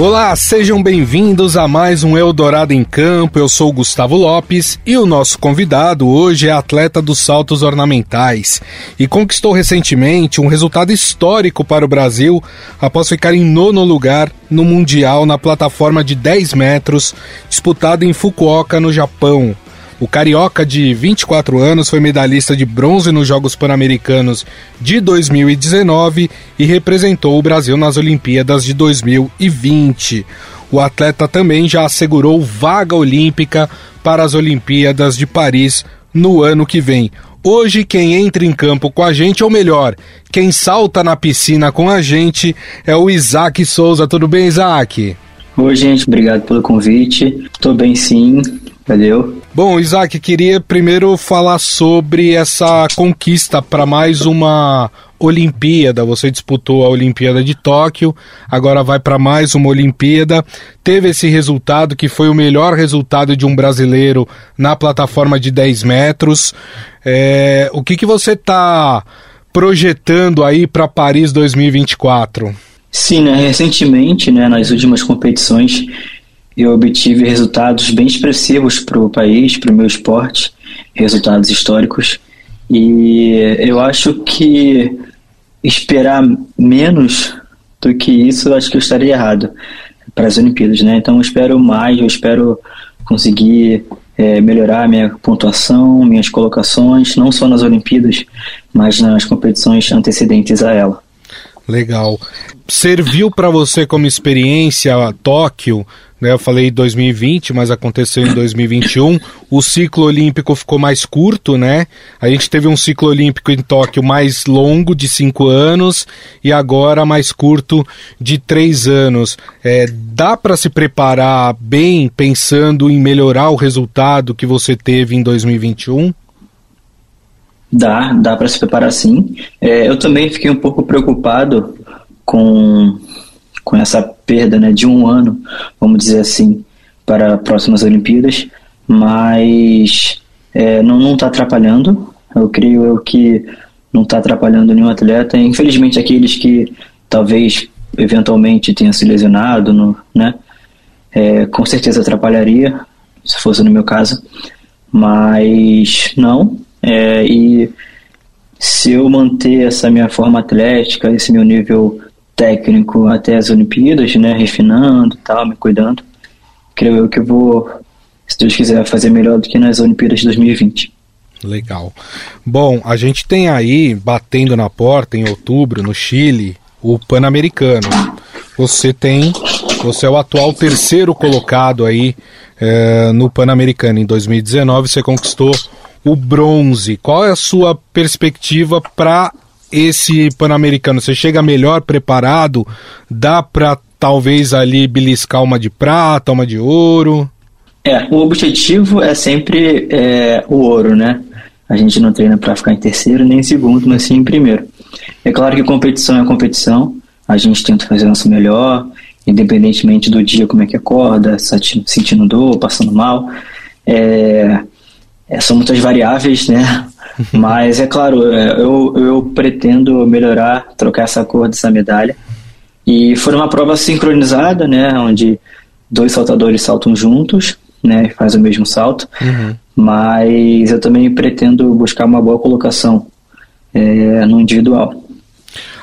Olá, sejam bem-vindos a mais um Eldorado em Campo. Eu sou Gustavo Lopes e o nosso convidado hoje é atleta dos saltos ornamentais e conquistou recentemente um resultado histórico para o Brasil após ficar em nono lugar no Mundial na plataforma de 10 metros disputado em Fukuoka, no Japão. O carioca de 24 anos foi medalhista de bronze nos Jogos Pan-Americanos de 2019 e representou o Brasil nas Olimpíadas de 2020. O atleta também já assegurou vaga olímpica para as Olimpíadas de Paris no ano que vem. Hoje, quem entra em campo com a gente, ou melhor, quem salta na piscina com a gente, é o Isaac Souza. Tudo bem, Isaac? Oi, gente, obrigado pelo convite. Tô bem sim, valeu. Bom, Isaac, queria primeiro falar sobre essa conquista para mais uma Olimpíada. Você disputou a Olimpíada de Tóquio, agora vai para mais uma Olimpíada. Teve esse resultado que foi o melhor resultado de um brasileiro na plataforma de 10 metros. É, o que, que você está projetando aí para Paris 2024? Sim, né, recentemente, né, nas últimas competições, eu obtive resultados bem expressivos para o país, para o meu esporte, resultados históricos. E eu acho que esperar menos do que isso, acho que eu estaria errado para as Olimpíadas, né? Então eu espero mais, eu espero conseguir é, melhorar minha pontuação, minhas colocações, não só nas Olimpíadas, mas nas competições antecedentes a ela. Legal. Serviu para você como experiência Tóquio né? Eu falei 2020, mas aconteceu em 2021. O ciclo olímpico ficou mais curto, né? A gente teve um ciclo olímpico em Tóquio mais longo, de cinco anos, e agora mais curto, de três anos. É, dá para se preparar bem pensando em melhorar o resultado que você teve em 2021? Dá, dá para se preparar sim. É, eu também fiquei um pouco preocupado com com essa perda né, de um ano, vamos dizer assim, para próximas Olimpíadas, mas é, não está atrapalhando. Eu creio eu que não está atrapalhando nenhum atleta. Infelizmente, aqueles que talvez eventualmente tenham se lesionado, no, né, é, com certeza atrapalharia, se fosse no meu caso, mas não. É, e se eu manter essa minha forma atlética, esse meu nível técnico até as Olimpíadas, né, refinando e tal, me cuidando. Creio eu que vou, se Deus quiser, fazer melhor do que nas Olimpíadas de 2020. Legal. Bom, a gente tem aí, batendo na porta em outubro, no Chile, o Pan-Americano. Você tem, você é o atual terceiro colocado aí é, no Pan-Americano. Em 2019 você conquistou o bronze. Qual é a sua perspectiva para esse Pan-Americano? Você chega melhor preparado? Dá para talvez ali beliscar uma de prata, uma de ouro? É, o objetivo é sempre é, o ouro, né? A gente não treina para ficar em terceiro nem em segundo, mas sim em primeiro. É claro que competição é competição, a gente tenta fazer o nosso melhor, independentemente do dia, como é que acorda, sentindo dor, passando mal. É, é, são muitas variáveis, né? Mas é claro, é, eu, eu pretendo melhorar, trocar essa cor dessa medalha. E foi uma prova sincronizada, né? Onde dois saltadores saltam juntos, né? Faz o mesmo salto. Uhum. Mas eu também pretendo buscar uma boa colocação é, no individual.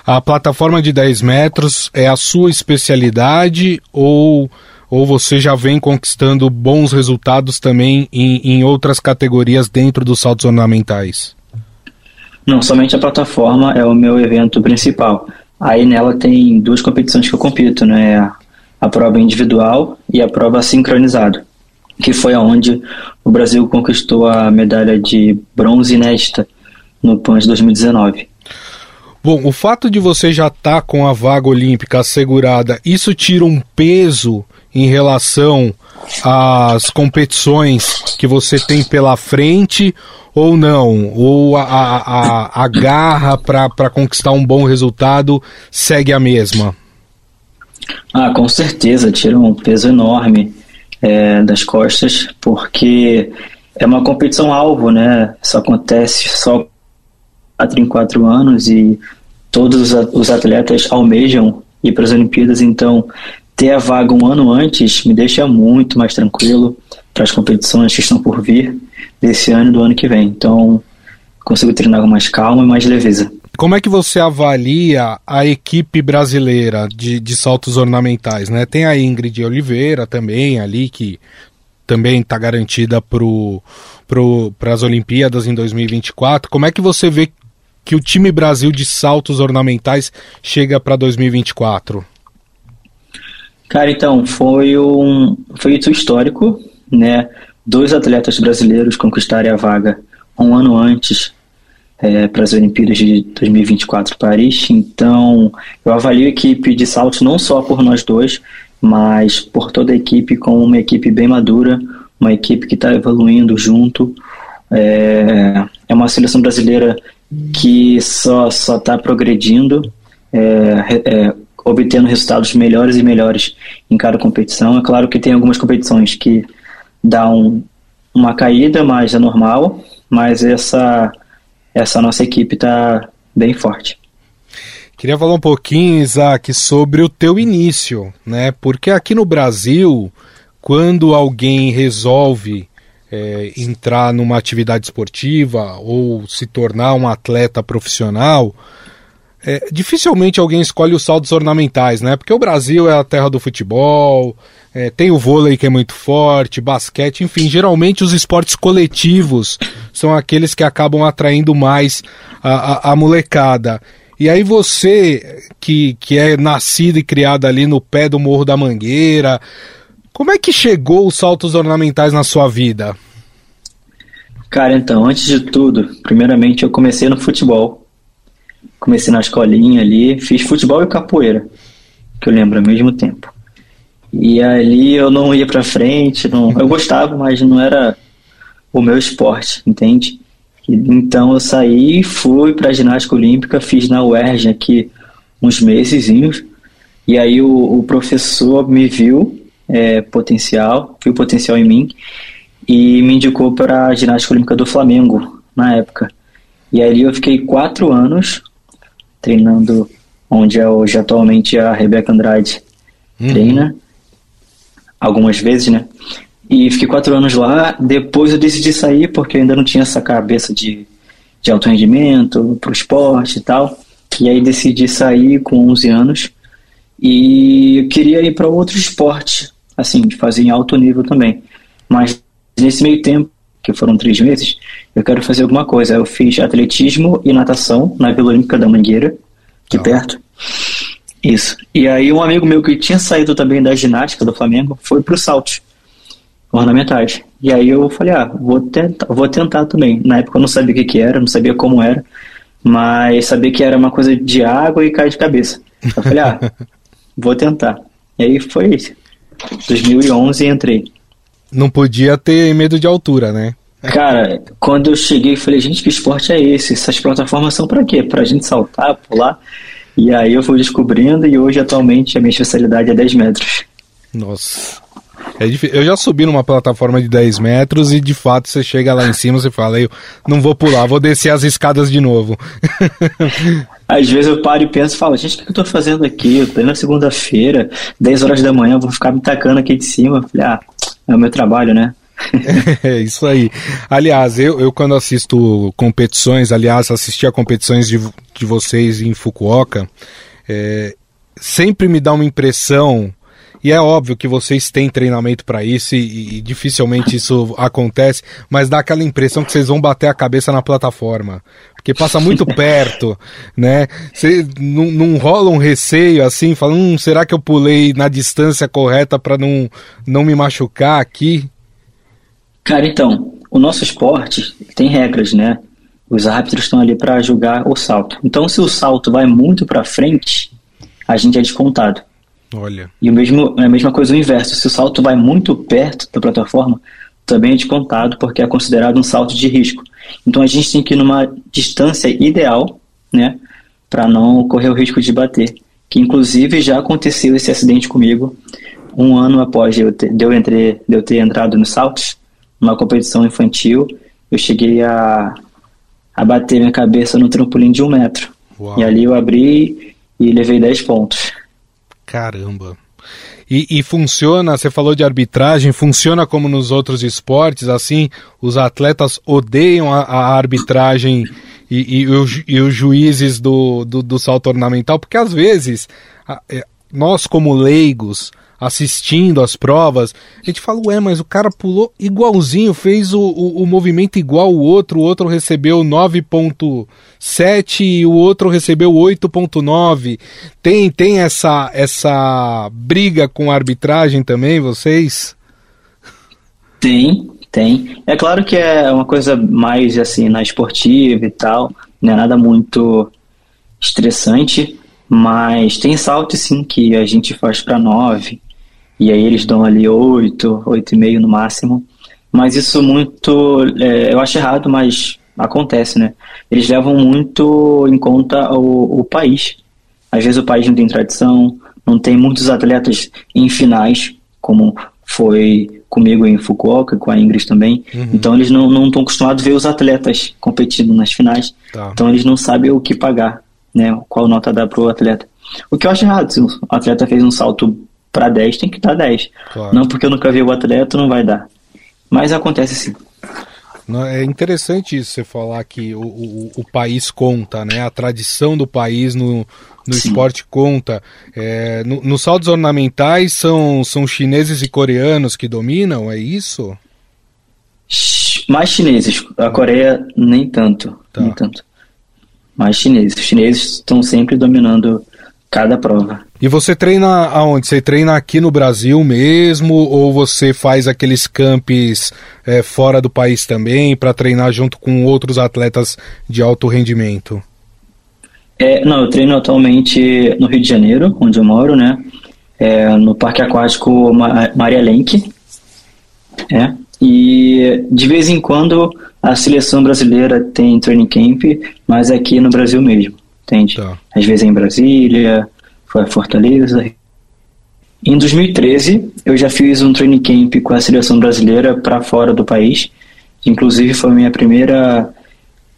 A plataforma de 10 metros é a sua especialidade ou ou você já vem conquistando bons resultados também em, em outras categorias dentro dos saltos ornamentais? Não, somente a plataforma é o meu evento principal. Aí nela tem duas competições que eu compito, né? A prova individual e a prova sincronizada, que foi aonde o Brasil conquistou a medalha de bronze nesta no PAN de 2019. Bom, o fato de você já estar tá com a vaga olímpica assegurada, isso tira um peso em relação às competições que você tem pela frente ou não? Ou a, a, a garra para conquistar um bom resultado segue a mesma? Ah, com certeza, tira um peso enorme é, das costas, porque é uma competição alvo, né? Isso acontece só quatro em quatro anos e todos os atletas almejam ir para as Olimpíadas, então ter a vaga um ano antes me deixa muito mais tranquilo para as competições que estão por vir desse ano e do ano que vem. Então, consigo treinar com mais calma e mais leveza. Como é que você avalia a equipe brasileira de, de saltos ornamentais? Né? Tem a Ingrid Oliveira também ali, que também está garantida para pro, as Olimpíadas em 2024. Como é que você vê que o time Brasil de saltos ornamentais chega para 2024? Cara, então, foi um feito histórico, né? Dois atletas brasileiros conquistarem a vaga um ano antes é, para as Olimpíadas de 2024 Paris. Então, eu avalio a equipe de saltos não só por nós dois, mas por toda a equipe como uma equipe bem madura, uma equipe que está evoluindo junto. É, é uma seleção brasileira que só só está progredindo, é, é, obtendo resultados melhores e melhores em cada competição. É claro que tem algumas competições que dão uma caída, mas é normal. Mas essa essa nossa equipe está bem forte. Queria falar um pouquinho, Isaac, sobre o teu início, né? Porque aqui no Brasil, quando alguém resolve é, entrar numa atividade esportiva ou se tornar um atleta profissional, é, dificilmente alguém escolhe os saldos ornamentais, né? Porque o Brasil é a terra do futebol, é, tem o vôlei que é muito forte, basquete, enfim, geralmente os esportes coletivos são aqueles que acabam atraindo mais a, a, a molecada. E aí você, que, que é nascido e criado ali no pé do Morro da Mangueira, como é que chegou os saltos ornamentais na sua vida? Cara, então, antes de tudo, primeiramente eu comecei no futebol. Comecei na escolinha ali, fiz futebol e capoeira, que eu lembro ao mesmo tempo. E ali eu não ia pra frente, não, eu gostava, mas não era o meu esporte, entende? Então eu saí, fui pra ginástica olímpica, fiz na UERJ aqui uns meses, e aí o, o professor me viu é, potencial, viu potencial em mim, e me indicou para a ginástica olímpica do Flamengo na época. E ali eu fiquei quatro anos treinando onde é hoje atualmente a Rebeca Andrade uhum. treina algumas vezes, né? E fiquei quatro anos lá. Depois eu decidi sair porque eu ainda não tinha essa cabeça de, de alto rendimento para o esporte e tal. E aí decidi sair com 11 anos e eu queria ir para outro esporte, assim, de fazer em alto nível também. Mas nesse meio tempo, que foram três meses, eu quero fazer alguma coisa. Eu fiz atletismo e natação na Vila Olímpica da Mangueira, aqui perto. Isso. E aí um amigo meu que tinha saído também da ginástica do Flamengo foi pro salto ornamentais. E aí eu falei, ah, vou tentar, vou tentar também. Na época eu não sabia o que, que era, não sabia como era, mas sabia que era uma coisa de água e cair de cabeça. Eu falei, ah, vou tentar. E aí foi isso. 2011 entrei. Não podia ter medo de altura, né? Cara, quando eu cheguei, falei, gente, que esporte é esse? Essas plataformas são para quê? Pra gente saltar, pular? E aí eu fui descobrindo e hoje atualmente a minha especialidade é 10 metros. Nossa. É difícil. Eu já subi numa plataforma de 10 metros e de fato você chega lá em cima e fala, eu não vou pular, vou descer as escadas de novo. Às vezes eu paro e penso e falo, gente, o que eu tô fazendo aqui? Eu tô na segunda-feira, 10 horas da manhã, vou ficar me tacando aqui de cima. falei, ah, é o meu trabalho, né? é isso aí. Aliás, eu, eu quando assisto competições, aliás, assisti a competições de, de vocês em Fukuoka, é, sempre me dá uma impressão, e é óbvio que vocês têm treinamento para isso e, e, dificilmente isso acontece, mas dá aquela impressão que vocês vão bater a cabeça na plataforma. Porque passa muito perto, né? Cê, não, não rola um receio assim, falando, hum, será que eu pulei na distância correta para não, não me machucar aqui? Cara, então, o nosso esporte tem regras, né? Os árbitros estão ali para julgar o salto. Então, se o salto vai muito para frente, a gente é descontado. Olha. E o mesmo, é a mesma coisa o inverso. Se o salto vai muito perto da plataforma, também é descontado porque é considerado um salto de risco. Então a gente tem que ir numa distância ideal, né, para não correr o risco de bater. que inclusive já aconteceu esse acidente comigo um ano após eu ter, de eu, entre, eu ter entrado no saltos, numa competição infantil, eu cheguei a, a bater minha cabeça no trampolim de um metro. Uau. E ali eu abri e levei 10 pontos. Caramba! E, e, funciona, você falou de arbitragem, funciona como nos outros esportes, assim, os atletas odeiam a, a arbitragem e, e, os, e, os, juízes do, do, do, salto ornamental, porque às vezes a, é, nós como leigos, assistindo as provas, a gente fala, ué, mas o cara pulou igualzinho, fez o, o, o movimento igual o outro, o outro recebeu 9.7 e o outro recebeu 8.9. Tem, tem essa, essa briga com a arbitragem também, vocês? Tem, tem. É claro que é uma coisa mais assim, na esportiva e tal, não é nada muito estressante, mas tem salto sim que a gente faz para 9, e aí eles dão ali 8, 8,5 no máximo. Mas isso muito, é, eu acho errado, mas acontece, né? Eles levam muito em conta o, o país. Às vezes o país não tem tradição, não tem muitos atletas em finais, como foi comigo em Fukuoka, com a Ingrid também. Uhum. Então eles não estão acostumados a ver os atletas competindo nas finais. Tá. Então eles não sabem o que pagar, né? Qual nota dar para o atleta. O que eu acho errado, se o atleta fez um salto para 10 tem que dar 10. Claro. Não porque eu nunca vi o atleta, não vai dar. Mas acontece sim. É interessante isso, você falar que o, o, o, país conta, né? A tradição do país no, no esporte conta. É, no, nos saltos ornamentais são, são chineses e coreanos que dominam, é isso? Mais chineses. A Coreia nem tanto. Tá. Nem tanto. Mais chineses. Os chineses estão sempre dominando cada prova. E você treina aonde? Você treina aqui no Brasil mesmo ou você faz aqueles campos é, fora do país também para treinar junto com outros atletas de alto rendimento? É, não, eu treino atualmente no Rio de Janeiro, onde eu moro, né? É, no Parque Aquático Maria Lenk. É, e de vez em quando a seleção brasileira tem training camp, mas aqui no Brasil mesmo, entende? Tá. Às vezes é em Brasília, foi a Fortaleza. Em 2013, eu já fiz um training camp com a seleção brasileira para fora do país. Inclusive, foi minha primeira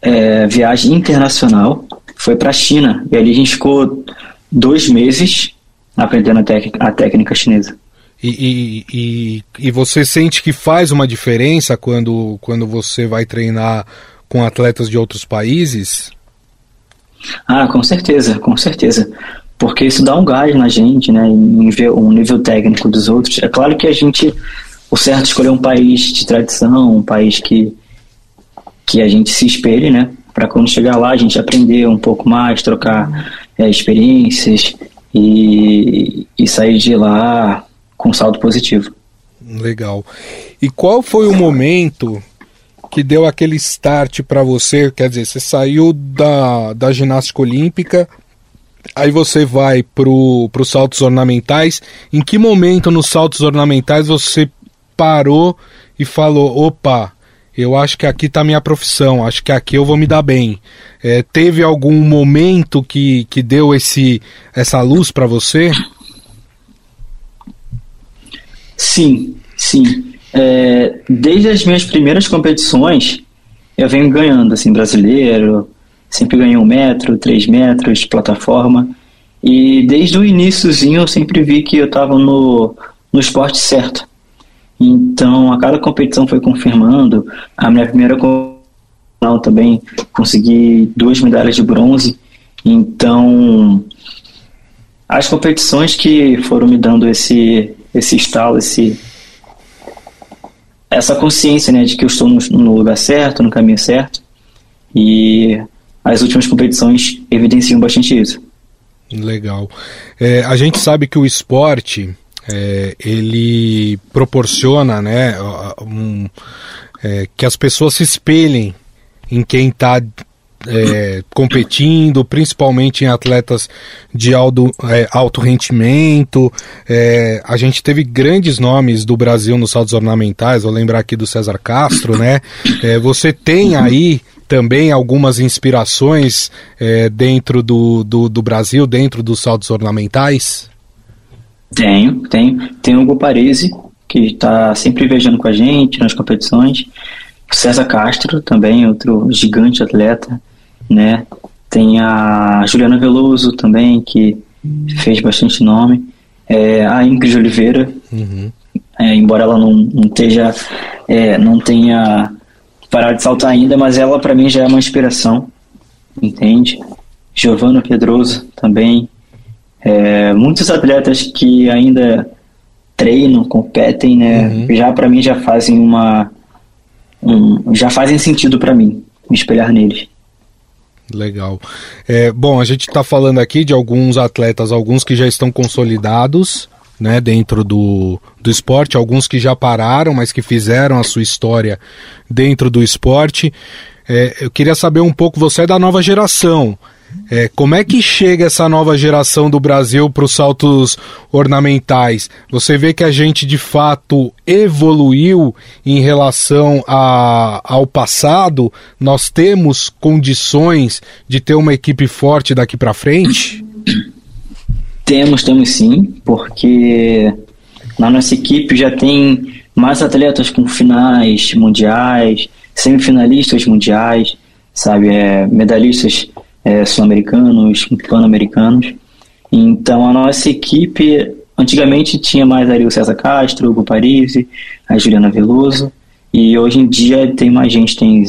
é, viagem internacional. Foi para a China. E ali a gente ficou dois meses aprendendo a, a técnica chinesa. E, e, e, e, você sente que faz uma diferença quando, quando você vai treinar com atletas de outros países? Ah, com certeza, com certeza porque isso dá um gás na gente, né, em ver um nível técnico dos outros. É claro que a gente, o certo é escolher um país de tradição, um país que, que a gente se espelhe, né, para quando chegar lá a gente aprender um pouco mais, trocar é, experiências e, e sair de lá com saldo positivo. Legal. E qual foi o momento que deu aquele start para você? Quer dizer, você saiu da, da ginástica olímpica Aí você vai para os saltos ornamentais. Em que momento nos saltos ornamentais você parou e falou: opa, eu acho que aqui está minha profissão, acho que aqui eu vou me dar bem. É, teve algum momento que, que deu esse, essa luz para você? Sim, sim. É, desde as minhas primeiras competições, eu venho ganhando, assim, brasileiro, sempre ganhei um metro, três metros, plataforma. E desde o iníciozinho eu sempre vi que eu estava no, no esporte certo. Então, a cada competição foi confirmando. A minha primeira competição também consegui duas medalhas de bronze. Então, as competições que foram me dando esse, esse estalo, esse, essa consciência né, de que eu estou no, no lugar certo, no caminho certo. E as últimas competições evidenciam bastante isso. Legal. É, a gente sabe que o esporte é, ele proporciona, né, um, é, que as pessoas se espelhem em quem está é, competindo, principalmente em atletas de alto, é, alto rendimento. É, a gente teve grandes nomes do Brasil nos saltos ornamentais, vou lembrar aqui do César Castro, né? É, você tem aí também algumas inspirações é, dentro do, do, do, Brasil, dentro dos saltos ornamentais? Tenho, tenho. Tem o Hugo Parisi, que está sempre viajando com a gente nas competições. César Castro, também, outro gigante atleta, né? Tem a Juliana Veloso também, que fez bastante nome. É, a Ingrid Oliveira, uhum. é, embora ela não, não, esteja, é, não tenha parado de saltar ainda, mas ela para mim já é uma inspiração, entende? Giovana Pedroso também. É, muitos atletas que ainda treinam, competem, né? Uhum. Já para mim já fazem uma, um, já fazem sentido para mim me espelhar neles. Legal. É, bom, a gente está falando aqui de alguns atletas, alguns que já estão consolidados né, dentro do, do esporte, alguns que já pararam, mas que fizeram a sua história dentro do esporte. É, eu queria saber um pouco, você é da nova geração. É, como é que chega essa nova geração do Brasil para os saltos ornamentais? Você vê que a gente de fato evoluiu em relação a, ao passado? Nós temos condições de ter uma equipe forte daqui para frente? Temos, temos sim, porque na nossa equipe já tem mais atletas com finais mundiais, semifinalistas mundiais, sabe, é, medalhistas é, sul-americanos, pan-americanos. Então a nossa equipe antigamente tinha mais ali o César Castro, o Hugo Parisi, a Juliana Veloso, e hoje em dia tem mais gente, tem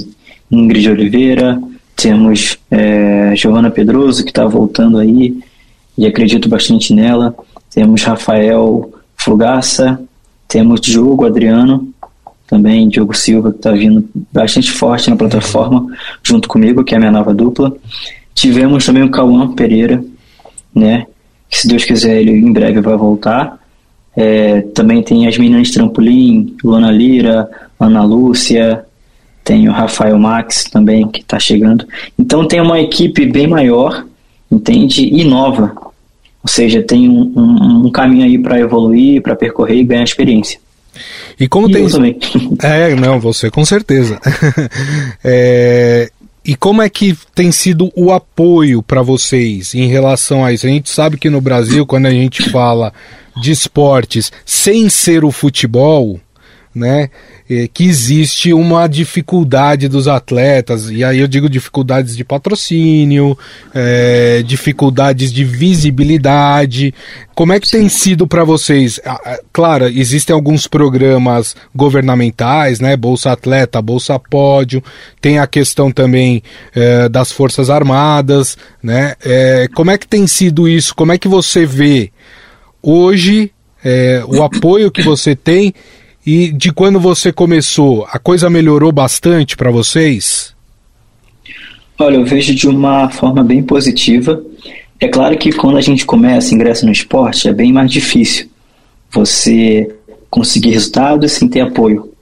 Ingrid Oliveira, temos é, Giovana Pedroso que está voltando aí e acredito bastante nela, temos Rafael Fugaça, temos Diogo Adriano, também Diogo Silva que está vindo bastante forte na plataforma junto comigo, que é a minha nova dupla. Tivemos também o Cauã Pereira, né? Que se Deus quiser ele em breve vai voltar. É, também tem as meninas trampolim, Luana Lira, Ana Lúcia, tem o Rafael Max também que está chegando. Então tem uma equipe bem maior, entende? E nova. Ou seja, tem um, um, um caminho aí para evoluir, para percorrer e ganhar experiência. E como e tem. Eu também. É, não, você com certeza. é, e como é que tem sido o apoio para vocês em relação a isso? A gente sabe que no Brasil, quando a gente fala de esportes sem ser o futebol, né, é, que existe uma dificuldade dos atletas, e aí eu digo dificuldades de patrocínio, é, dificuldades de visibilidade. Como é que tem sido para vocês? Claro, existem alguns programas governamentais, né? Bolsa Atleta, Bolsa Pódio, tem a questão também é, das Forças Armadas, né? É, como é que tem sido isso? Como é que você vê hoje é, o apoio que você tem e de quando você começou, a coisa melhorou bastante para vocês? Olha, eu vejo de uma forma bem positiva. É claro que quando a gente começa, ingressa no esporte, é bem mais difícil você conseguir resultados sem ter apoio,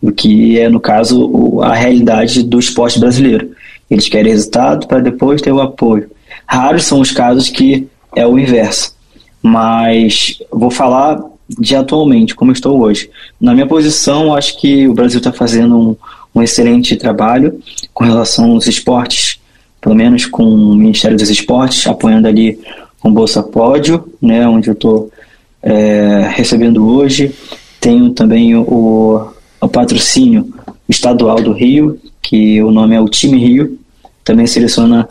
o que é, no caso, a realidade do esporte brasileiro. Eles querem resultado para depois ter o apoio. Raros são os casos que é o inverso. Mas vou falar de atualmente, como estou hoje. Na minha posição, acho que o Brasil está fazendo um, um, excelente trabalho com relação aos esportes, pelo menos com o Ministério dos Esportes, apoiando ali com Bolsa Pódio, né, onde eu estou é, recebendo hoje. Tenho também o, o patrocínio estadual do Rio, que o nome é o Time Rio, também seleciona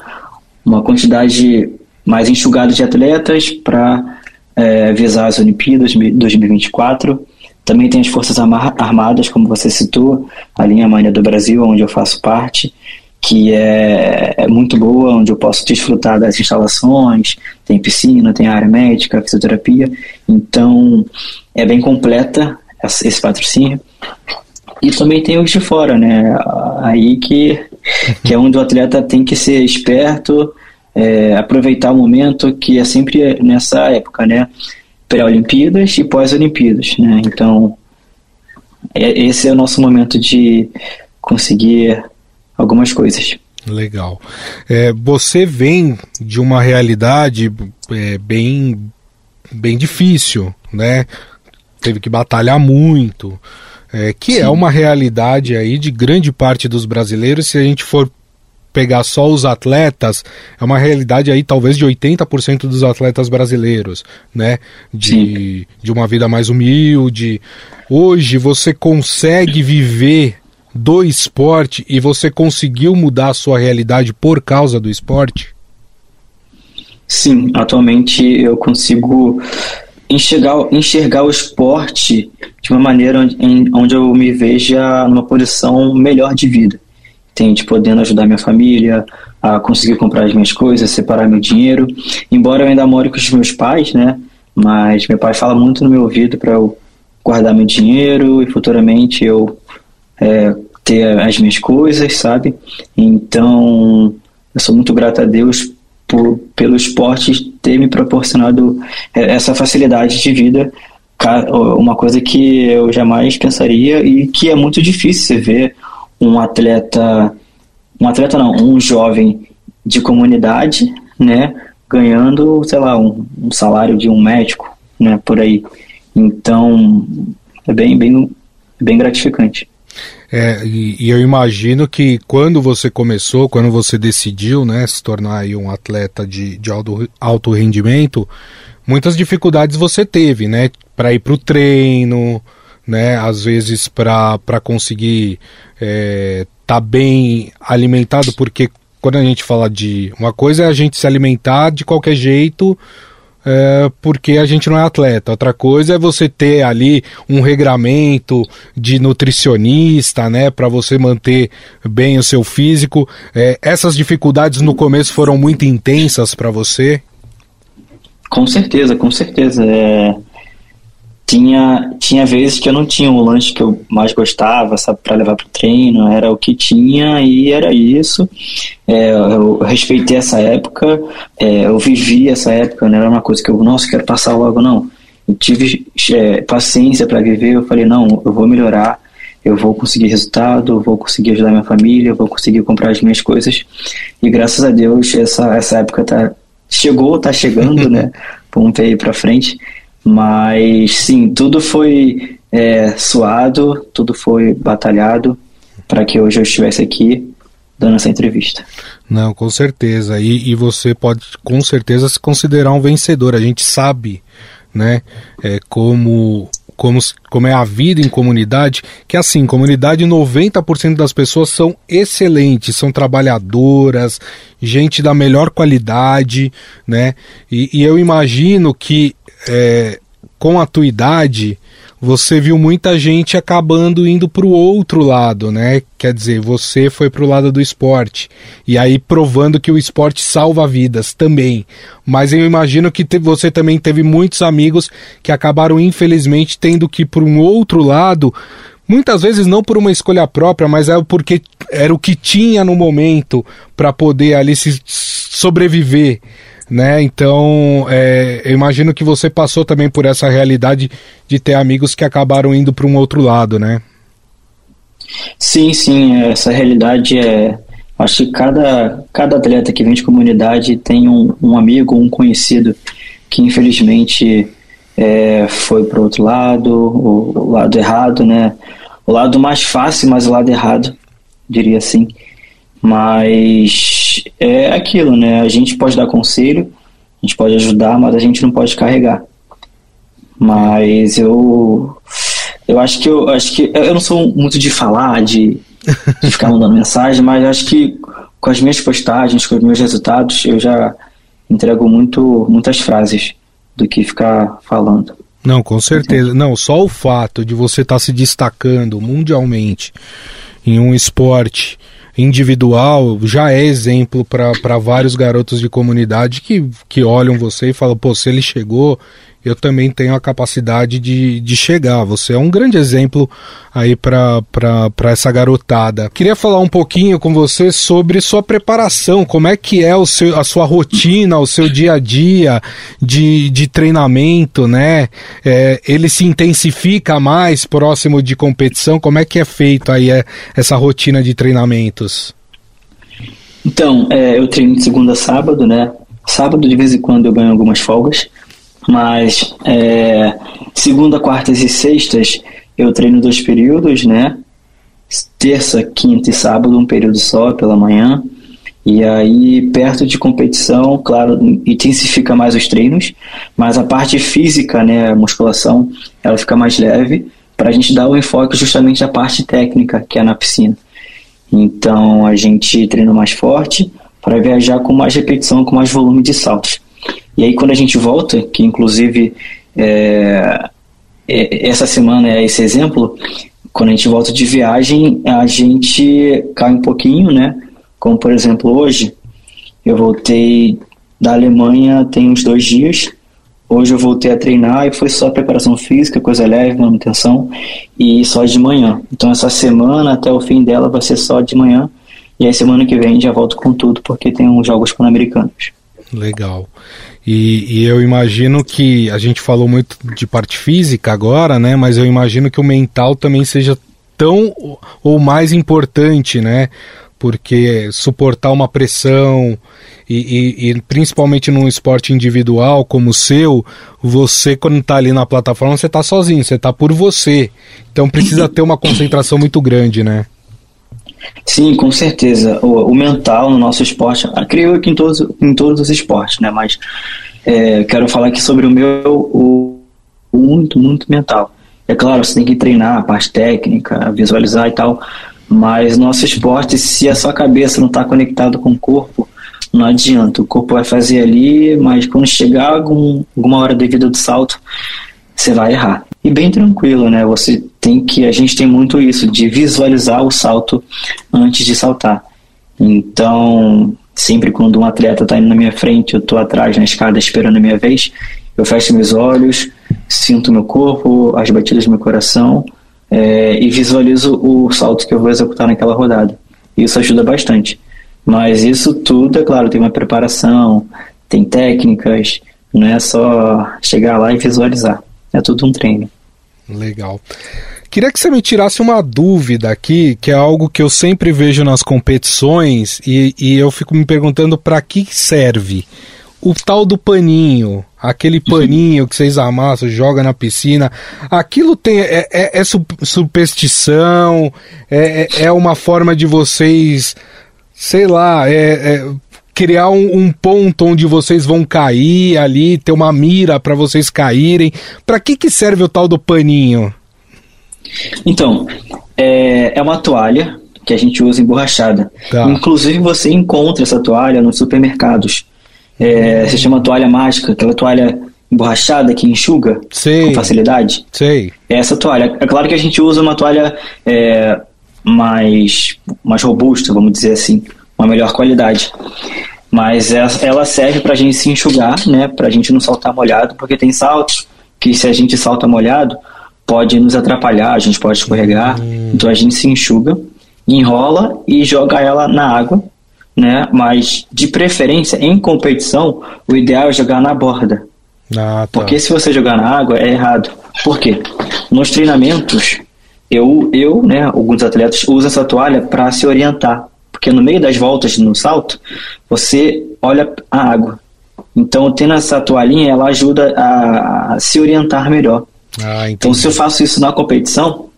uma quantidade mais enxugada de atletas para é, visar as Olimpíadas 2024. Também tem as Forças Armadas, como você citou, a linha Marinha do Brasil, onde eu faço parte, que é, é, muito boa, onde eu posso desfrutar das instalações, tem piscina, tem área médica, fisioterapia, então é bem completa esse patrocínio. E também tem os de fora, né? Aí que, que é onde o atleta tem que ser esperto, é, aproveitar o momento que é sempre nessa época, né? Pré-Olimpíadas e pós-Olimpíadas, né? Então, é, esse é o nosso momento de conseguir algumas coisas. Legal. É, você vem de uma realidade é, bem, bem difícil, né? Teve que batalhar muito, é, que é Sim. é uma realidade aí de grande parte dos brasileiros. Se a gente for pegar só os atletas, é uma realidade aí talvez de 80% dos atletas brasileiros, né? De, de uma vida mais humilde. Hoje você consegue viver do esporte e você conseguiu mudar a sua realidade por causa do esporte? Sim, atualmente eu consigo enxergar, enxergar o esporte de uma maneira onde, em, onde eu me veja numa posição melhor de vida. Entende? Podendo ajudar minha família, a conseguir comprar as minhas coisas, separar meu dinheiro. Embora eu ainda more com os meus pais, né? Mas meu pai fala muito no meu ouvido para eu guardar meu dinheiro e futuramente eu é, ter as minhas coisas, sabe? Então, eu sou muito grato a Deus por, pelo esporte ter me proporcionado é, essa facilidade de vida, uma coisa que eu jamais pensaria e que é muito difícil você ver um atleta, um atleta não, um jovem de comunidade, né, ganhando, sei lá, um, um salário de um médico, né, por aí. Então, é bem, bem, bem gratificante. É, e, e, eu imagino que quando você começou, quando você decidiu né, se tornar um atleta de, de alto, alto rendimento, muitas dificuldades você teve, né? Para ir para o treino, né? Às vezes para conseguir estar é, tá bem alimentado, porque quando a gente fala de. Uma coisa é a gente se alimentar de qualquer jeito é, porque a gente não é atleta. Outra coisa é você ter ali um regramento de nutricionista, né, para você manter bem o seu físico. É, essas dificuldades no começo foram muito intensas para você? Com certeza, com certeza. É, tinha, tinha vezes que eu não tinha o lanche que eu mais gostava, sabe, para levar para o treino, era o que tinha e era isso. É, eu respeitei essa época, é, eu vivi essa época, não era uma coisa que eu, nossa, quero passar logo, não. Eu tive é, paciência para viver, eu falei, não, eu vou melhorar, eu vou conseguir resultado, eu vou conseguir ajudar minha família, eu vou conseguir comprar as minhas coisas. E graças a Deus, essa, essa época tá, chegou, tá chegando, né? Vamos ver aí para frente. Mas sim, tudo foi é, suado, tudo foi batalhado para que hoje eu estivesse aqui dando essa entrevista. Não, com certeza. E, e você pode com certeza se considerar um vencedor. A gente sabe, né, é, como como, como é a vida em comunidade, que assim, comunidade 90% das pessoas são excelentes, são trabalhadoras, gente da melhor qualidade, né? E, e eu imagino que é, com a tua idade, você viu muita gente acabando indo para o outro lado, né? Quer dizer, você foi para o lado do esporte e aí provando que o esporte salva vidas também. Mas eu imagino que te, você também teve muitos amigos que acabaram infelizmente tendo que ir para um outro lado, muitas vezes não por uma escolha própria, mas é porque era o que tinha no momento para poder ali se sobreviver né? Então, é, eu imagino que você passou também por essa realidade de ter amigos que acabaram indo para um outro lado, né? Sim, sim, essa realidade é. Acho que cada, cada atleta que vem de comunidade tem um, um amigo, um conhecido que infelizmente é, foi para o outro lado, o, o lado errado, né? O lado mais fácil, mas o lado errado, diria assim. Mas é aquilo, né? A gente pode dar conselho, a gente pode ajudar, mas a gente não pode carregar. Mas eu eu acho que eu acho que eu não sou muito de falar, de, de ficar mandando mensagem, mas acho que com as minhas postagens, com os meus resultados, eu já entrego muito muitas frases do que ficar falando. Não, com certeza. Não, só o fato de você estar tá se destacando mundialmente em um esporte individual já é exemplo para vários garotos de comunidade que, que olham você e falam, pô, se ele chegou, eu também tenho a capacidade de, de chegar. Você é um grande exemplo aí para essa garotada. Queria falar um pouquinho com você sobre sua preparação, como é que é o seu, a sua rotina, o seu dia a dia de, de treinamento, né? É, ele se intensifica mais próximo de competição, como é que é feito aí é, essa rotina de treinamentos? Então, é, eu treino de segunda a sábado, né? Sábado, de vez em quando, eu ganho algumas folgas. Mas é, segunda, quartas e sextas eu treino dois períodos, né? Terça, quinta e sábado, um período só pela manhã. E aí, perto de competição, claro, intensifica mais os treinos, mas a parte física, né, a musculação, ela fica mais leve para a gente dar o enfoque justamente à parte técnica, que é na piscina. Então, a gente treina mais forte para viajar com mais repetição, com mais volume de saltos. E aí, quando a gente volta, que inclusive é, é, essa semana é esse exemplo, quando a gente volta de viagem, a gente cai um pouquinho, né? Como por exemplo hoje, eu voltei da Alemanha tem uns dois dias. Hoje eu voltei a treinar e foi só preparação física, coisa leve, manutenção e só de manhã. Então essa semana até o fim dela vai ser só de manhã e aí semana que vem já volto com tudo porque tem uns jogos pan-americanos. Legal. E, e, eu imagino que a gente falou muito de parte física agora, né? Mas eu imagino que o mental também seja tão ou mais importante, né? Porque suportar uma pressão e, e, e principalmente num esporte individual como o seu, você quando está ali na plataforma você está sozinho, você está por você. Então precisa ter uma concentração muito grande, né? Sim, com certeza. O, o, mental no nosso esporte, creio que em todos, em todos os esportes, né? Mas é, quero falar aqui sobre o meu, o, o muito, muito mental. É claro, você tem que treinar a parte técnica, visualizar e tal, mas nosso esporte, se a sua cabeça não está conectada com o corpo, não adianta. O corpo vai fazer ali, mas quando chegar algum, alguma hora devida do salto, você vai errar. E bem tranquilo, né? Você tem que. A gente tem muito isso, de visualizar o salto antes de saltar. Então, sempre quando um atleta está indo na minha frente, eu estou atrás na escada esperando a minha vez, eu fecho meus olhos, sinto meu corpo, as batidas do meu coração é, e visualizo o salto que eu vou executar naquela rodada. Isso ajuda bastante. Mas isso tudo, é claro, tem uma preparação, tem técnicas, não é só chegar lá e visualizar. É tudo um treino. Legal. Queria que você me tirasse uma dúvida aqui, que é algo que eu sempre vejo nas competições e, e eu fico me perguntando para que serve. O tal do paninho, aquele paninho que vocês amassam, joga na piscina, aquilo tem é, é, é superstição, é, é, é uma forma de vocês, sei lá, é, é criar um, um, ponto onde vocês vão cair ali, ter uma mira para vocês caírem. Para que, que serve o tal do paninho? Então, é, é uma toalha que a gente usa emborrachada. Tá. Inclusive você encontra essa toalha nos supermercados. É, se chama toalha mágica, aquela toalha emborrachada que enxuga Sei. com facilidade. Sei. É essa toalha. É claro que a gente usa uma toalha é, mais, mais robusta, vamos dizer assim, uma melhor qualidade. Mas ela serve para a gente se enxugar, né? Para a gente não saltar molhado, porque tem saltos que se a gente salta molhado pode nos atrapalhar, a gente pode escorregar. Hum. Então a gente se enxuga, enrola e joga ela na água, né? Mas de preferência em competição, o ideal é jogar na borda. Ah, tá. Porque se você jogar na água é errado. Por quê? Nos treinamentos, eu, eu, né, alguns atletas usam essa toalha para se orientar porque no meio das voltas no salto, você olha a água. Então, tendo essa toalhinha, ela ajuda a, se orientar melhor. Ah, então, se eu faço isso na competição,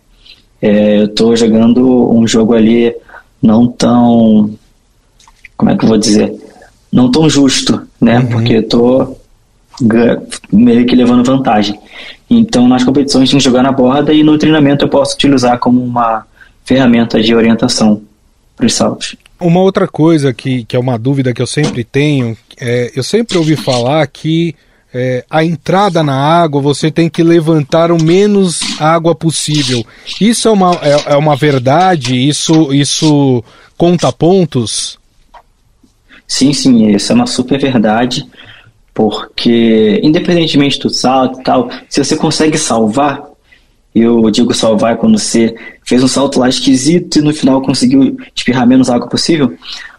é, eu estou jogando um jogo ali não tão. Como é que eu vou dizer? Não tão justo, né? Uhum. Porque eu estou meio que levando vantagem. Então, nas competições, tem que jogar na borda e no treinamento eu posso utilizar como uma ferramenta de orientação para os saltos. Uma outra coisa que, que é uma dúvida que eu sempre tenho, é, eu sempre ouvi falar que é, a entrada na água você tem que levantar o menos água possível. Isso é uma, é, é uma verdade? Isso, isso conta pontos? Sim, sim, isso é uma super verdade, porque independentemente do salto e tal, se você consegue salvar, eu digo salvar quando você fez um salto lá esquisito e no final conseguiu espirrar menos água possível,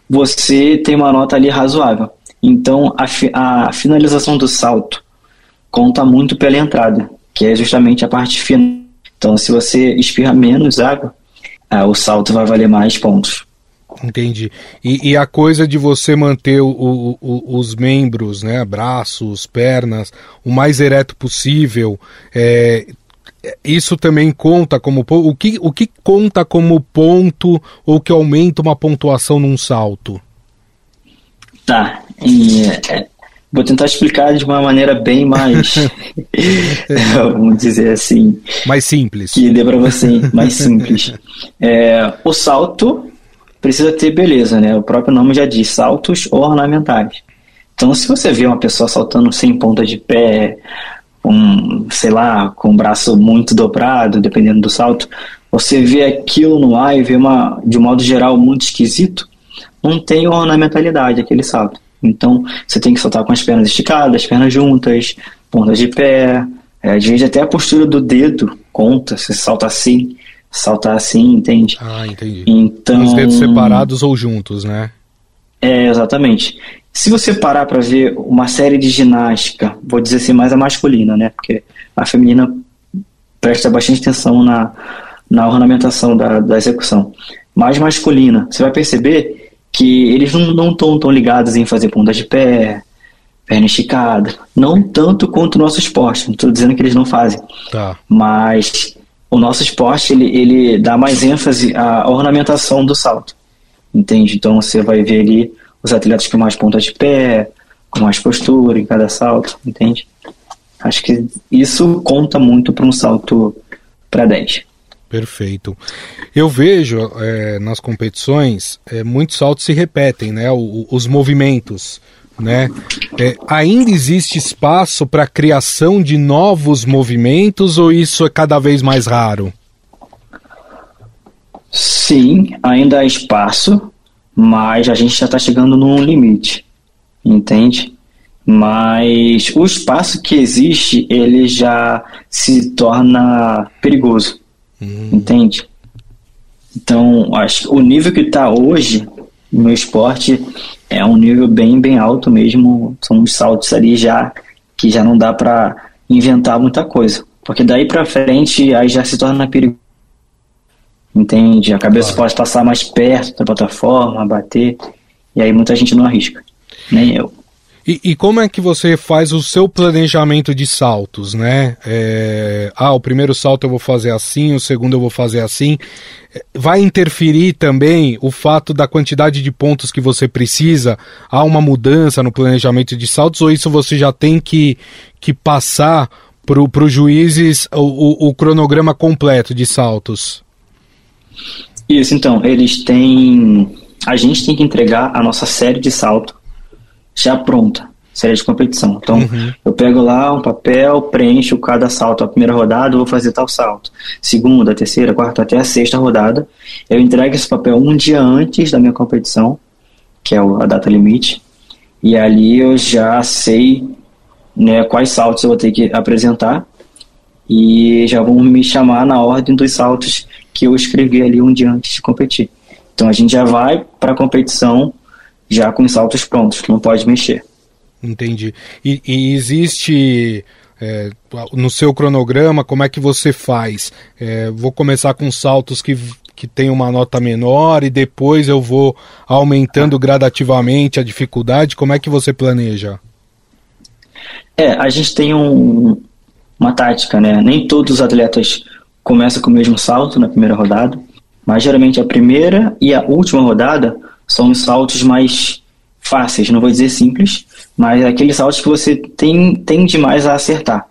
você tem uma nota ali razoável. Então a, fi a finalização do salto conta muito pela entrada, que é justamente a parte final. Então se você espirra menos água, ah, o salto vai valer mais pontos. Entendi. E, e, a coisa de você manter o, o, o, os membros, né, braços, pernas, o mais ereto possível, é, isso também conta como o que, o que conta como ponto ou que aumenta uma pontuação num salto? Tá. É, vou tentar explicar de uma maneira bem mais, vamos dizer assim, mais simples. Que dê para você, mais simples. É, o salto precisa ter beleza, né? O próprio nome já diz, saltos ornamentais. Então, se você vê uma pessoa saltando sem ponta de pé, com, sei lá, com o braço muito dobrado, dependendo do salto, você vê aquilo no ar e vê uma, de um modo geral, muito esquisito, não tem ornamentalidade aquele salto. Então, você tem que saltar com as pernas esticadas, as pernas juntas, pontas de pé, é, às vezes até a postura do dedo conta, você salta assim, saltar assim, entende? Ah, entendi. Então, Os dedos separados ou juntos, né? É, exatamente. Se você parar para ver uma série de ginástica, vou dizer assim, mais a masculina, né? Porque a feminina presta bastante atenção na, na ornamentação da, da execução. Mais masculina, você vai perceber que eles não estão tão ligados em fazer ponta de pé, perna esticada. Não tanto quanto o nosso esporte. Não estou dizendo que eles não fazem. Tá. Mas o nosso esporte, ele, ele dá mais ênfase à ornamentação do salto. Entende? Então você vai ver ali os atletas com mais ponta de pé, com mais postura em cada salto, entende? Acho que isso conta muito para um salto para 10. Perfeito. Eu vejo é, nas competições é, muitos saltos se repetem, né? O, os movimentos, né? É, ainda existe espaço para criação de novos movimentos ou isso é cada vez mais raro? Sim, ainda há espaço, mas a gente já está chegando num limite, entende? Mas o espaço que existe, ele já se torna perigoso Uhum. Entende? Então, acho que o nível que está hoje no meu esporte é um nível bem, bem alto mesmo. São uns saltos ali já que já não dá para inventar muita coisa. Porque daí para frente aí já se torna perigoso. Entende? A cabeça claro. pode passar mais perto da plataforma, bater, e aí muita gente não arrisca. Nem eu. E, e, como é que você faz o seu planejamento de saltos, né? É, ah, o primeiro salto eu vou fazer assim, o segundo eu vou fazer assim. Vai interferir também o fato da quantidade de pontos que você precisa? Há uma mudança no planejamento de saltos ou isso você já tem que, que passar para os juízes o, o, o cronograma completo de saltos? Isso, então, eles têm. A gente tem que entregar a nossa série de salto já pronta, série de competição. Então, uhum. eu pego lá um papel, preencho cada salto. A primeira rodada, eu vou fazer tal salto. Segunda, terceira, quarta, até a sexta rodada. Eu entrego esse papel um dia antes da minha competição, que é a data limite. E ali eu já sei né, quais saltos eu vou ter que apresentar. E já vão me chamar na ordem dos saltos que eu escrevi ali um dia antes de competir. Então a gente já vai para a competição já com os saltos prontos, que não pode mexer. Entendi. E, e existe é, no seu cronograma, como é que você faz? É, vou começar com saltos que, que tem uma nota menor e depois eu vou aumentando gradativamente a dificuldade. Como é que você planeja? É, a gente tem um, uma tática, né? Nem todos os atletas começam com o mesmo salto na primeira rodada, mas geralmente a primeira e a última rodada são os saltos mais fáceis, não vou dizer simples, mas é aqueles saltos que você tem, tende mais a acertar.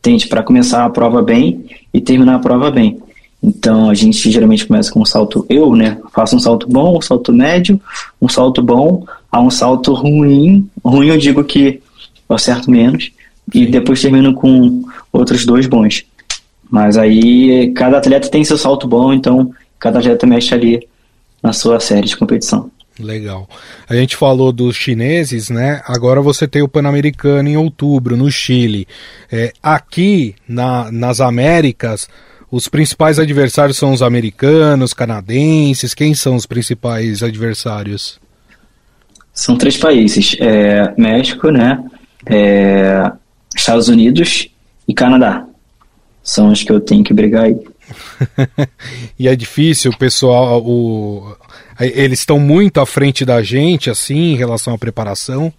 Tende para começar a prova bem e terminar a prova bem. Então a gente geralmente começa com um salto, eu, né? Faço um salto bom, um salto médio, um salto bom, a um salto ruim. Ruim eu digo que eu acerto menos, e depois termino com outros dois bons. Mas aí cada atleta tem seu salto bom, então cada atleta mexe ali na sua série de competição. Legal. A gente falou dos chineses, né? Agora você tem o Pan-Americano em outubro, no Chile. É, aqui, na, nas Américas, os principais adversários são os americanos, canadenses. Quem são os principais adversários? São três países: é, México, né? É, Estados Unidos e Canadá. São os que eu tenho que brigar aí. e é difícil, pessoal, o, eles estão muito à frente da gente, assim, em relação à preparação?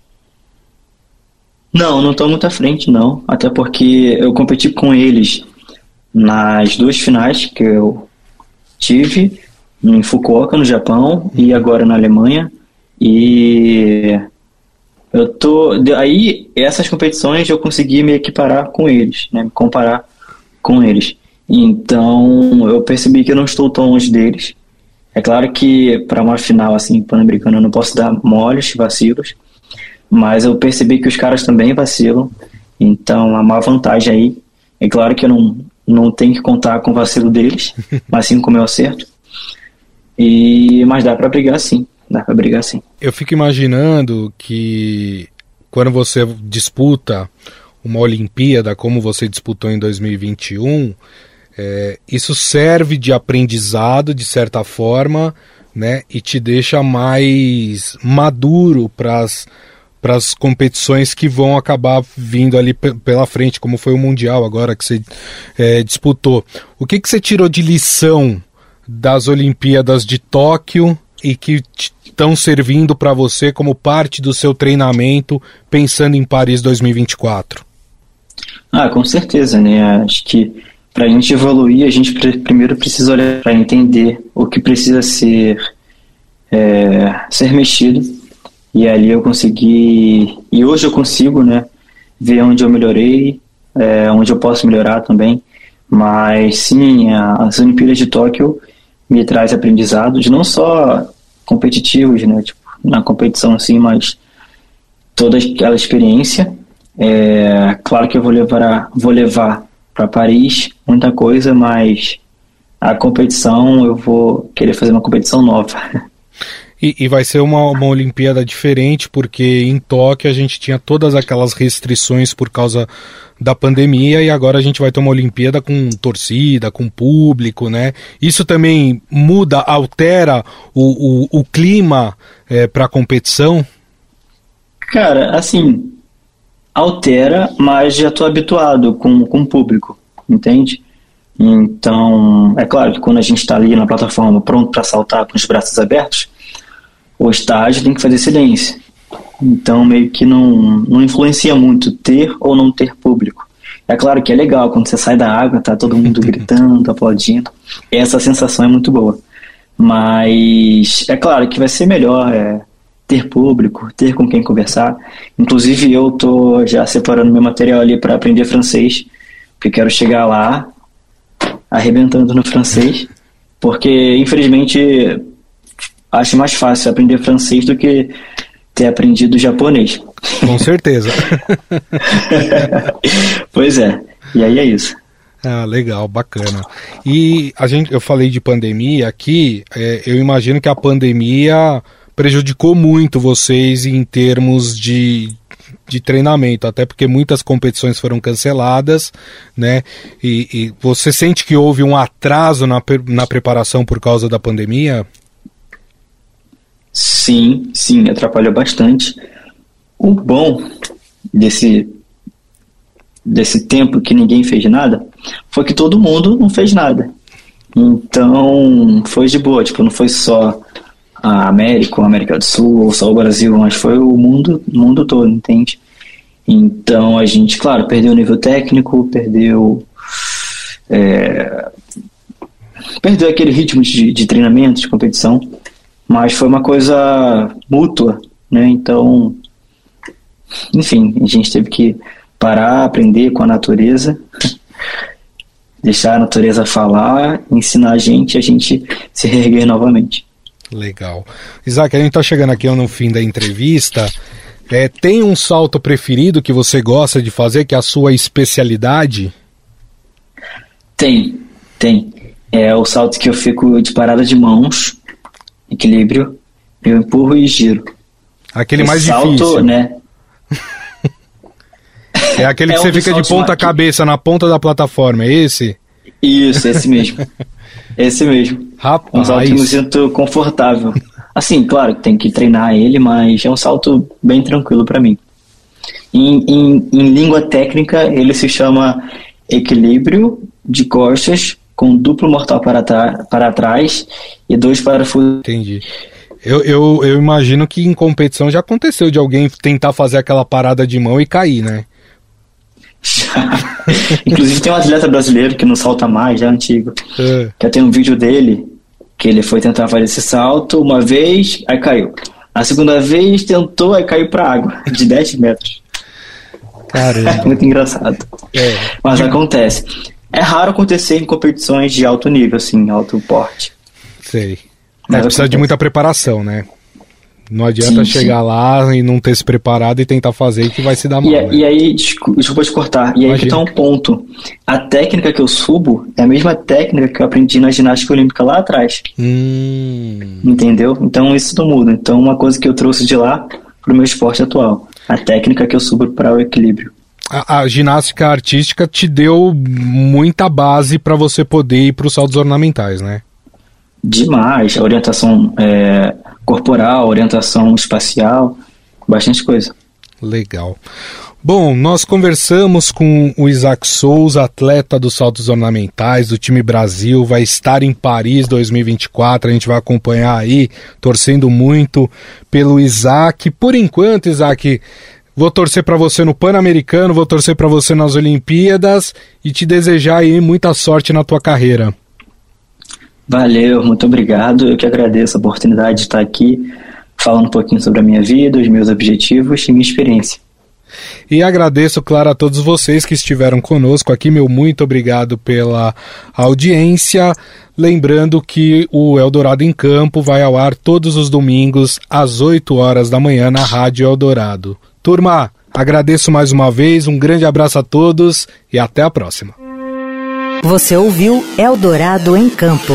Não, não estão muito à frente, não. Até porque eu competi com eles nas duas finais que eu tive, em Fukuoka, no Japão, e agora na Alemanha. E Eu tô. Aí, essas competições eu consegui me equiparar com eles, né? Me comparar com eles. Então, eu percebi que eu não estou tão longe deles. É claro que para uma final assim, pan-americana, eu não posso dar moles, vacilos, mas eu percebi que os caras também vacilam. Então, há uma vantagem aí. É claro que eu não, não tenho que contar com o vacilo deles, mas sim com o meu acerto. E, mas dá para brigar sim. Dá pra brigar sim. Eu fico imaginando que quando você disputa uma Olimpíada como você disputou em 2021, é, isso serve de aprendizado de certa forma, né? E te deixa mais maduro para as para as competições que vão acabar vindo ali pela frente, como foi o Mundial agora que você é, disputou. O que, que você tirou de lição das Olimpíadas de Tóquio e que estão servindo para você como parte do seu treinamento pensando em Paris 2024? Ah, com certeza, né? Acho que para a gente evoluir, a gente primeiro precisa olhar para entender o que precisa ser é, ser mexido. E ali eu consegui, e hoje eu consigo, né? Ver onde eu melhorei, é, onde eu posso melhorar também. Mas sim, as Olimpíadas de Tóquio me traz aprendizados, não só competitivos, né? Tipo, na competição assim, mas toda aquela experiência. É, claro que eu vou levar, vou levar para Paris muita coisa, mas a competição eu vou querer fazer uma competição nova. E, e, vai ser uma, uma Olimpíada diferente, porque em Tóquio a gente tinha todas aquelas restrições por causa da pandemia e agora a gente vai ter uma Olimpíada com torcida, com público, né? Isso também muda, altera o, o, o clima é, para a competição? Cara, assim, altera, mas já estou habituado com, com o público, entende? Então, é claro que quando a gente está ali na plataforma pronto para saltar com os braços abertos, o estágio tem que fazer silêncio. Então, meio que não, não influencia muito ter ou não ter público. É claro que é legal quando você sai da água, tá todo mundo gritando, aplaudindo. Essa sensação é muito boa. Mas é claro que vai ser melhor é, ter público, ter com quem conversar. Inclusive, eu tô já separando meu material ali para aprender francês, porque quero chegar lá arrebentando no francês, porque infelizmente acho mais fácil aprender francês do que ter aprendido japonês. Com certeza. pois é. E aí é isso. Ah, legal, bacana. E a gente, eu falei de pandemia aqui, é, eu imagino que a pandemia prejudicou muito vocês em termos de, de treinamento, até porque muitas competições foram canceladas, né? E, e você sente que houve um atraso na, na preparação por causa da pandemia? Sim, sim, atrapalhou bastante. O bom desse desse tempo que ninguém fez nada foi que todo mundo não fez nada. Então, foi de boa, tipo, não foi só a América, a América do Sul, ou só o Brasil, mas foi o mundo, mundo todo, entende? Então, a gente, claro, perdeu o nível técnico, perdeu é, perdeu aquele ritmo de, de treinamento, de competição, mas foi uma coisa mútua, né? Então, enfim, a gente teve que parar, aprender com a natureza, deixar a natureza falar, ensinar a gente, a gente se reerguer novamente. Legal. Isaac, a gente está chegando aqui no fim da entrevista. É, tem um salto preferido que você gosta de fazer, que é a sua especialidade? Tem, tem. É o salto que eu fico de parada de mãos, equilíbrio, eu empurro e giro. Aquele Esse mais salto, difícil. né? É aquele que é você fica de ponta cabeça na ponta da plataforma, é esse? Isso, esse mesmo. esse mesmo. Rapaz. Um salto que eu me sinto confortável. Assim, claro que tem que treinar ele, mas é um salto bem tranquilo para mim. Em, em, em língua técnica, ele se chama equilíbrio de costas com duplo mortal para, para trás e dois parafusos. Entendi. Eu, eu, eu imagino que em competição já aconteceu de alguém tentar fazer aquela parada de mão e cair, né? Inclusive tem um atleta brasileiro que não salta mais, já antigo. É. Que tem um vídeo dele que ele foi tentar fazer esse salto uma vez, aí caiu. A segunda vez tentou, aí caiu pra água, de 10 metros. Caramba. Muito engraçado. É. Mas acontece. É raro acontecer em competições de alto nível, assim, alto porte. Sei. Mas É, precisa de acontece. muita preparação, né? Não adianta Sim, chegar lá e não ter se preparado e tentar fazer que vai se dar mal. E, né? e aí, descu- desculpa te cortar, e aí que tá um ponto. A técnica que eu subo é a mesma técnica que eu aprendi na ginástica olímpica lá atrás. Hum, Entendeu? Então isso não muda. Então uma coisa que eu trouxe de lá pro meu esporte atual. A técnica que eu subo para o equilíbrio. a, a ginástica artística te deu muita base para você poder ir para os saltos ornamentais, né? Demais. A orientação é, corporal, orientação espacial, bastante coisa. Legal. Bom, nós conversamos com o Isaac Souza, atleta dos saltos ornamentais do time Brasil, vai estar em Paris 2024. A gente vai acompanhar aí, torcendo muito pelo Isaac. Por enquanto, Isaac, vou torcer para você no Pan-Americano, vou torcer para você nas Olimpíadas e te desejar aí muita sorte na tua carreira. Valeu, muito obrigado. Eu que agradeço a oportunidade de estar aqui falando um pouquinho sobre a minha vida, os meus objetivos e minha experiência. E agradeço, claro, a todos vocês que estiveram conosco aqui. Meu muito obrigado pela audiência. Lembrando que o Eldorado em Campo vai ao ar todos os domingos às 8 horas da manhã na Rádio Eldorado. Turma, agradeço mais uma vez, um grande abraço a todos e até a próxima. Você ouviu Eldorado em Campo.